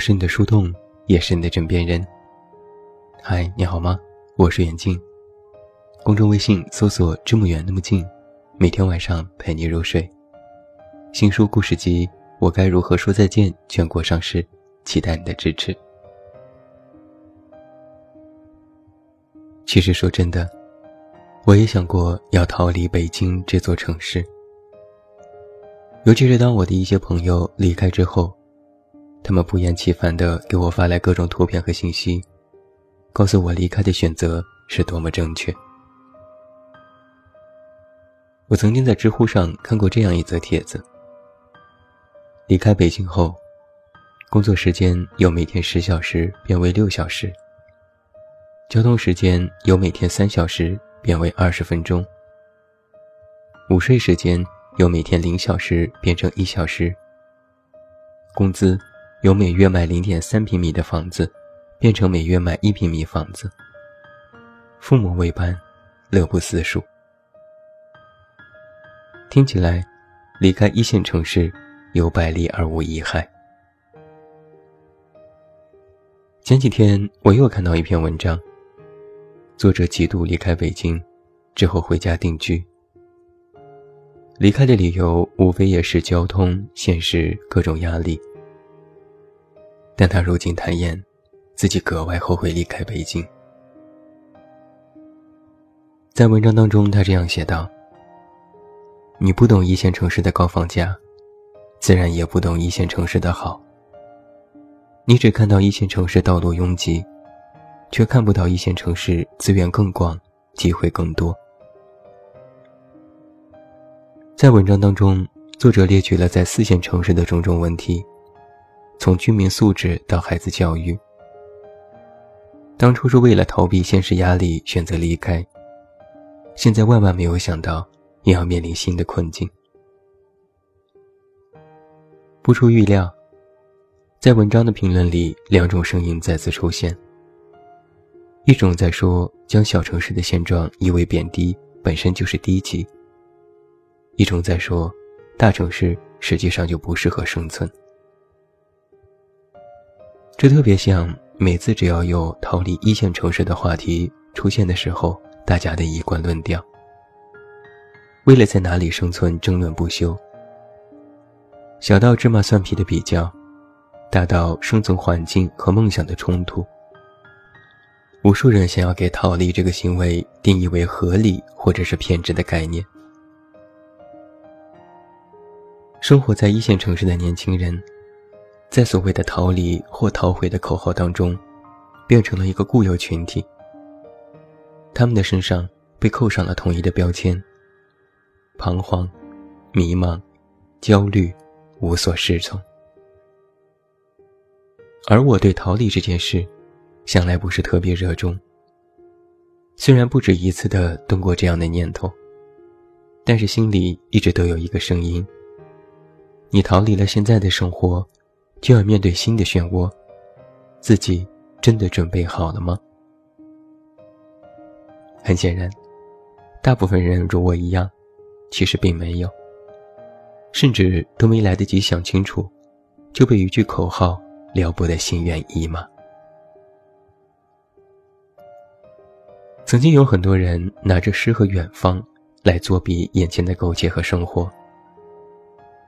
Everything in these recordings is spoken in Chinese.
是你的树洞，也是你的枕边人。嗨，你好吗？我是远近。公众微信搜索“这么远那么近”，每天晚上陪你入睡。新书故事集《我该如何说再见》全国上市，期待你的支持。其实说真的，我也想过要逃离北京这座城市，尤其是当我的一些朋友离开之后。他们不厌其烦地给我发来各种图片和信息，告诉我离开的选择是多么正确。我曾经在知乎上看过这样一则帖子：离开北京后，工作时间由每天十小时变为六小时，交通时间由每天三小时变为二十分钟，午睡时间由每天零小时变成一小时，工资。由每月买零点三平米的房子，变成每月买一平米房子。父母为伴，乐不思蜀。听起来，离开一线城市有百利而无一害。前几天我又看到一篇文章，作者几度离开北京，之后回家定居。离开的理由无非也是交通、现实各种压力。但他如今坦言，自己格外后悔离开北京。在文章当中，他这样写道：“你不懂一线城市的高房价，自然也不懂一线城市的好。你只看到一线城市道路拥挤，却看不到一线城市资源更广，机会更多。”在文章当中，作者列举了在四线城市的种种问题。从居民素质到孩子教育，当初是为了逃避现实压力选择离开，现在万万没有想到也要面临新的困境。不出预料，在文章的评论里，两种声音再次出现：一种在说将小城市的现状一味贬低本身就是低级；一种在说大城市实际上就不适合生存。这特别像每次只要有逃离一线城市的话题出现的时候，大家的一贯论调。为了在哪里生存争论不休，小到芝麻蒜皮的比较，大到生存环境和梦想的冲突，无数人想要给逃离这个行为定义为合理或者是偏执的概念。生活在一线城市的年轻人。在所谓的逃离或逃回的口号当中，变成了一个固有群体。他们的身上被扣上了统一的标签：彷徨、迷茫、焦虑、无所适从。而我对逃离这件事，向来不是特别热衷。虽然不止一次的动过这样的念头，但是心里一直都有一个声音：你逃离了现在的生活。就要面对新的漩涡，自己真的准备好了吗？很显然，大部分人如我一样，其实并没有，甚至都没来得及想清楚，就被一句口号撩拨的心猿意马。曾经有很多人拿着诗和远方来作比眼前的苟且和生活，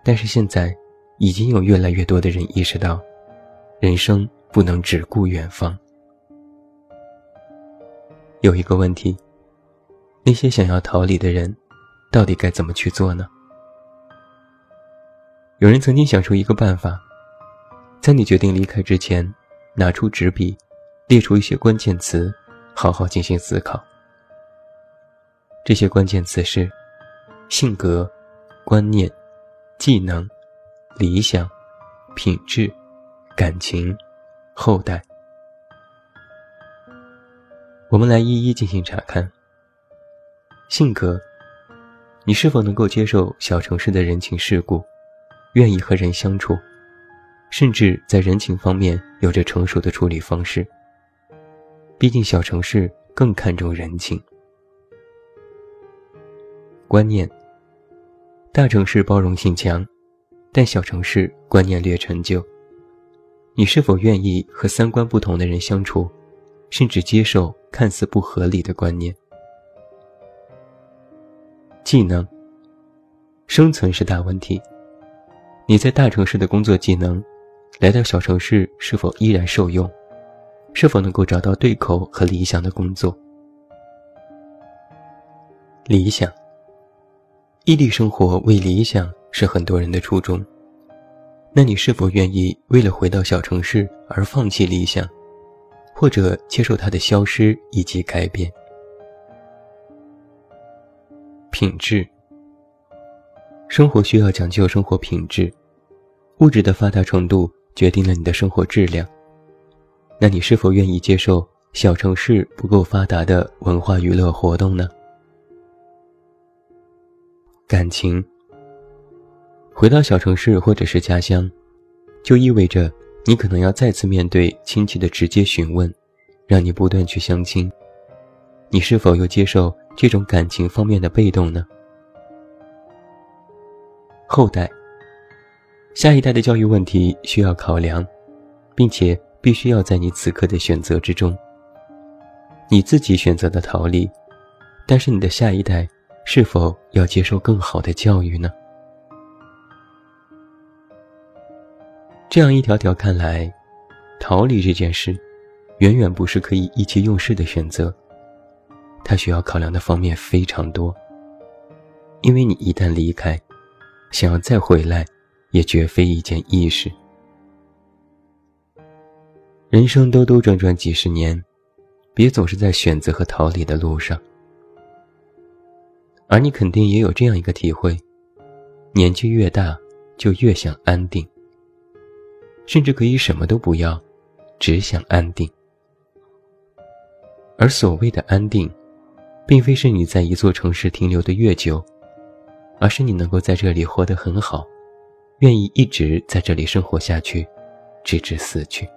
但是现在。已经有越来越多的人意识到，人生不能只顾远方。有一个问题：那些想要逃离的人，到底该怎么去做呢？有人曾经想出一个办法，在你决定离开之前，拿出纸笔，列出一些关键词，好好进行思考。这些关键词是：性格、观念、技能。理想、品质、感情、后代，我们来一一进行查看。性格，你是否能够接受小城市的人情世故，愿意和人相处，甚至在人情方面有着成熟的处理方式？毕竟小城市更看重人情。观念，大城市包容性强。但小城市观念略陈旧，你是否愿意和三观不同的人相处，甚至接受看似不合理的观念？技能。生存是大问题。你在大城市的工作技能，来到小城市是否依然受用？是否能够找到对口和理想的工作？理想。异地生活为理想是很多人的初衷。那你是否愿意为了回到小城市而放弃理想，或者接受它的消失以及改变？品质。生活需要讲究生活品质，物质的发达程度决定了你的生活质量。那你是否愿意接受小城市不够发达的文化娱乐活动呢？感情。回到小城市或者是家乡，就意味着你可能要再次面对亲戚的直接询问，让你不断去相亲。你是否又接受这种感情方面的被动呢？后代，下一代的教育问题需要考量，并且必须要在你此刻的选择之中。你自己选择的逃离，但是你的下一代是否要接受更好的教育呢？这样一条条看来，逃离这件事，远远不是可以意气用事的选择。它需要考量的方面非常多，因为你一旦离开。想要再回来，也绝非一件易事。人生兜兜转转几十年，别总是在选择和逃离的路上。而你肯定也有这样一个体会：年纪越大，就越想安定，甚至可以什么都不要，只想安定。而所谓的安定，并非是你在一座城市停留的越久。而是你能够在这里活得很好，愿意一直在这里生活下去，直至死去。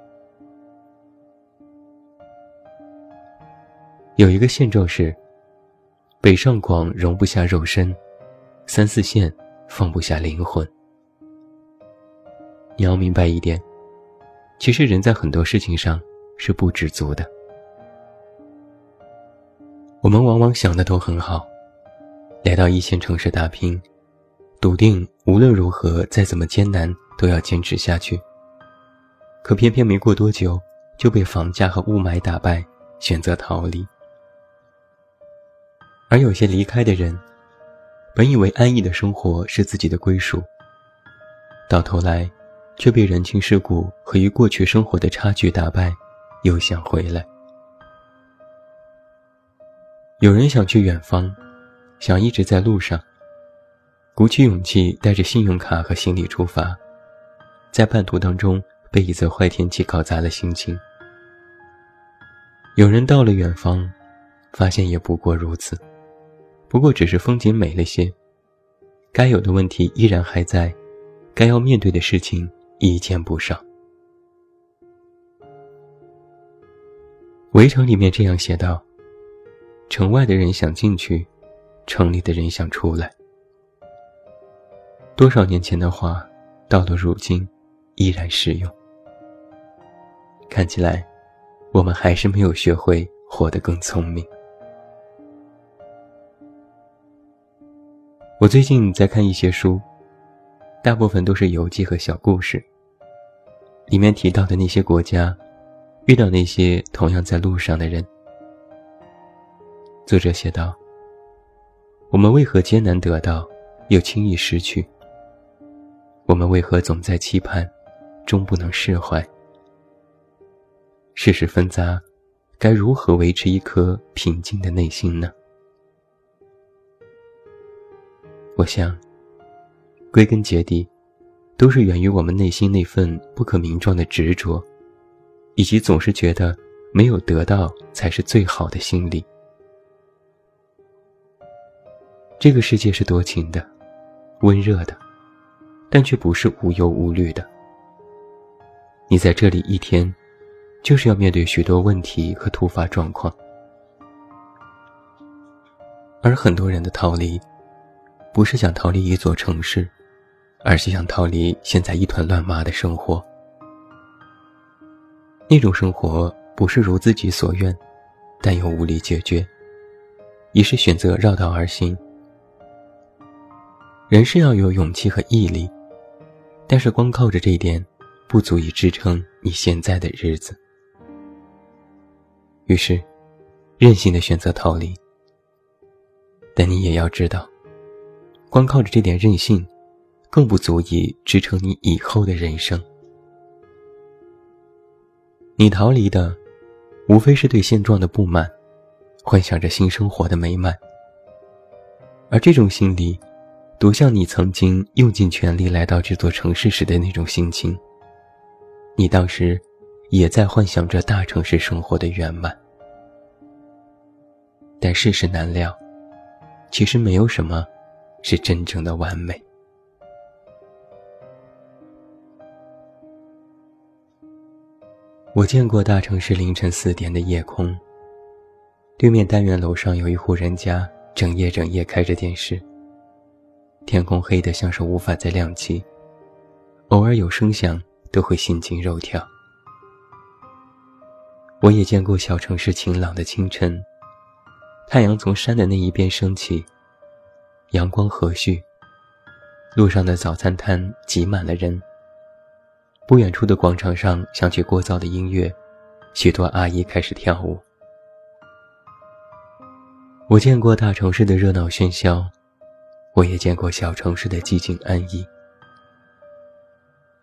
有一个现状是：北上广容不下肉身，三四线放不下灵魂。你要明白一点，其实人在很多事情上是不知足的。我们往往想的都很好。来到一线城市打拼，笃定无论如何再怎么艰难都要坚持下去。可偏偏没过多久，就被房价和雾霾打败，选择逃离。而有些离开的人，本以为安逸的生活是自己的归属，到头来，却被人情世故和与过去生活的差距打败，又想回来。有人想去远方。想一直在路上，鼓起勇气带着信用卡和行李出发，在半途当中被一则坏天气搞砸了心情。有人到了远方，发现也不过如此，不过只是风景美了些，该有的问题依然还在，该要面对的事情一件不少。围城里面这样写道：“城外的人想进去。”城里的人想出来，多少年前的话，到了如今，依然适用。看起来，我们还是没有学会活得更聪明。我最近在看一些书，大部分都是游记和小故事。里面提到的那些国家，遇到那些同样在路上的人。作者写道。我们为何艰难得到，又轻易失去？我们为何总在期盼，终不能释怀？世事纷杂，该如何维持一颗平静的内心呢？我想，归根结底，都是源于我们内心那份不可名状的执着，以及总是觉得没有得到才是最好的心理。这个世界是多情的，温热的，但却不是无忧无虑的。你在这里一天，就是要面对许多问题和突发状况。而很多人的逃离，不是想逃离一座城市，而是想逃离现在一团乱麻的生活。那种生活不是如自己所愿，但又无力解决，于是选择绕道而行。人是要有勇气和毅力，但是光靠着这一点，不足以支撑你现在的日子。于是，任性的选择逃离。但你也要知道，光靠着这点任性，更不足以支撑你以后的人生。你逃离的，无非是对现状的不满，幻想着新生活的美满，而这种心理。多像你曾经用尽全力来到这座城市时的那种心情。你当时也在幻想着大城市生活的圆满，但世事难料，其实没有什么是真正的完美。我见过大城市凌晨四点的夜空，对面单元楼上有一户人家，整夜整夜开着电视。天空黑得像是无法再亮起，偶尔有声响都会心惊肉跳。我也见过小城市晴朗的清晨，太阳从山的那一边升起，阳光和煦，路上的早餐摊挤满了人。不远处的广场上响起聒噪的音乐，许多阿姨开始跳舞。我见过大城市的热闹喧嚣。我也见过小城市的寂静安逸。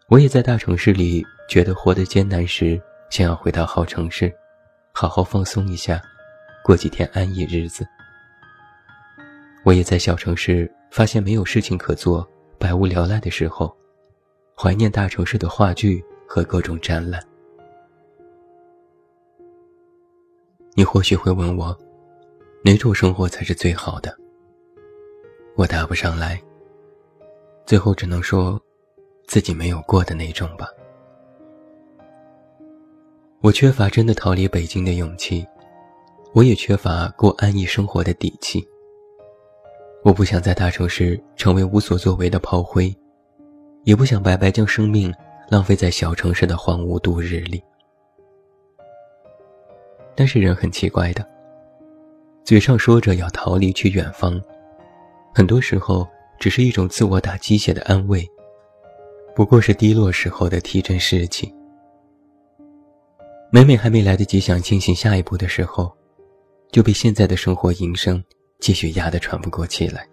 我也在大城市里觉得活得艰难时，想要回到好城市，好好放松一下，过几天安逸日子。我也在小城市发现没有事情可做，百无聊赖的时候，怀念大城市的话剧和各种展览。你或许会问我，哪种生活才是最好的？我答不上来，最后只能说，自己没有过的那种吧。我缺乏真的逃离北京的勇气，我也缺乏过安逸生活的底气。我不想在大城市成为无所作为的炮灰，也不想白白将生命浪费在小城市的荒芜度日里。但是人很奇怪的，嘴上说着要逃离去远方。很多时候，只是一种自我打鸡血的安慰，不过是低落时候的提振士气。每每还没来得及想进行下一步的时候，就被现在的生活营生继续压得喘不过气来。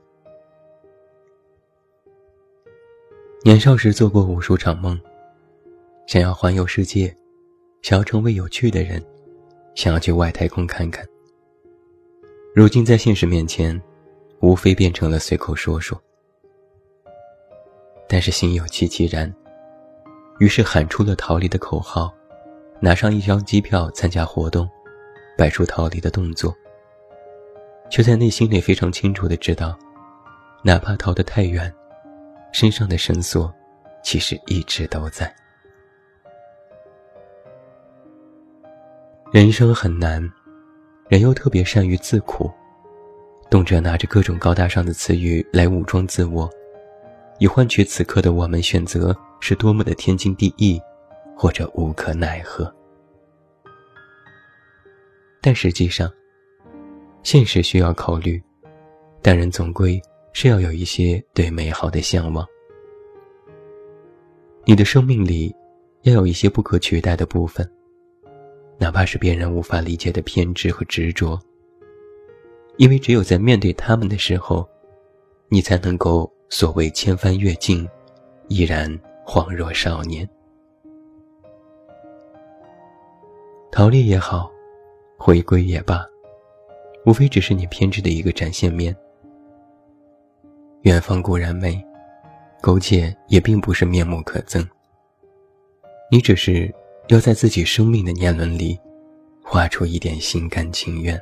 年少时做过无数场梦，想要环游世界，想要成为有趣的人，想要去外太空看看。如今在现实面前。无非变成了随口说说，但是心有戚戚然，于是喊出了逃离的口号，拿上一张机票参加活动，摆出逃离的动作，却在内心里非常清楚的知道，哪怕逃得太远，身上的绳索其实一直都在。人生很难，人又特别善于自苦。动辄拿着各种高大上的词语来武装自我，以换取此刻的我们选择是多么的天经地义，或者无可奈何。但实际上，现实需要考虑，但人总归是要有一些对美好的向往。你的生命里，要有一些不可取代的部分，哪怕是别人无法理解的偏执和执着。因为只有在面对他们的时候，你才能够所谓千帆越尽，依然恍若少年。逃离也好，回归也罢，无非只是你偏执的一个展现面。远方固然美，苟且也并不是面目可憎。你只是要在自己生命的年轮里，画出一点心甘情愿。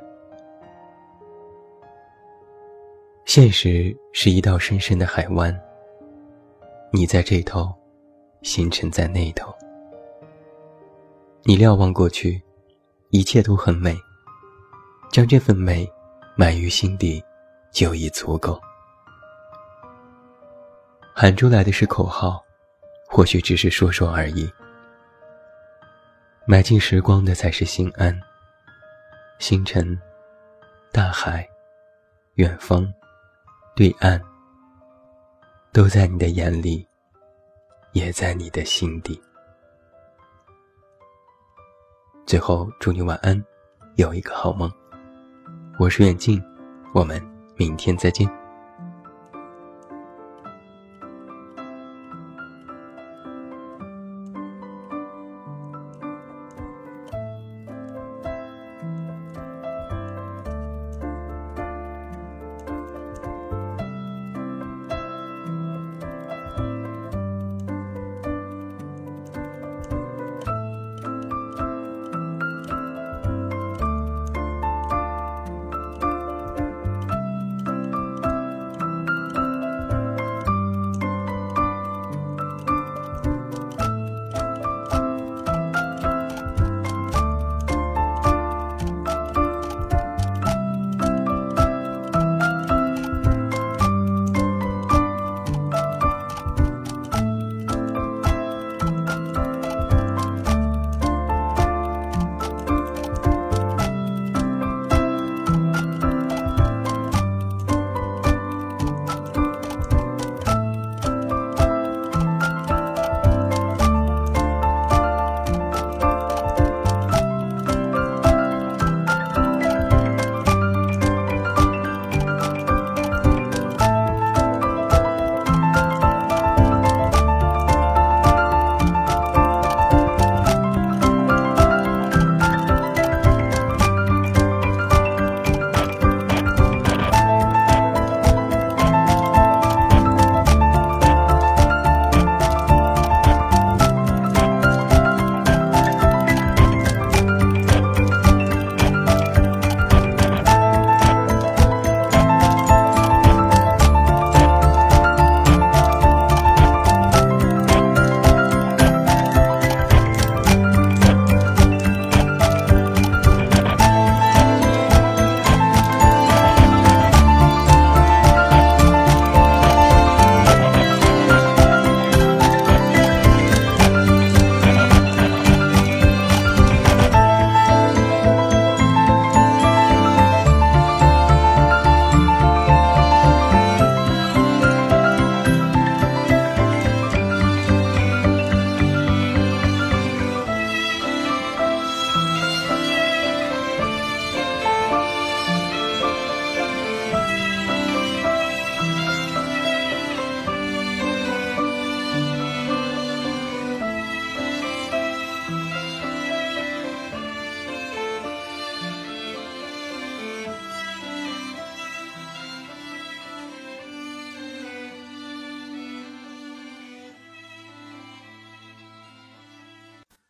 现实是一道深深的海湾。你在这头，星辰在那头。你瞭望过去，一切都很美。将这份美埋于心底，就已足够。喊出来的是口号，或许只是说说而已。埋进时光的才是心安。星辰、大海、远方、对岸，都在你的眼里，也在你的心底。最后，祝你晚安，有一个好梦。我是远近，我们明天再见。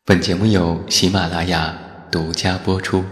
本节目由喜马拉雅独家播出。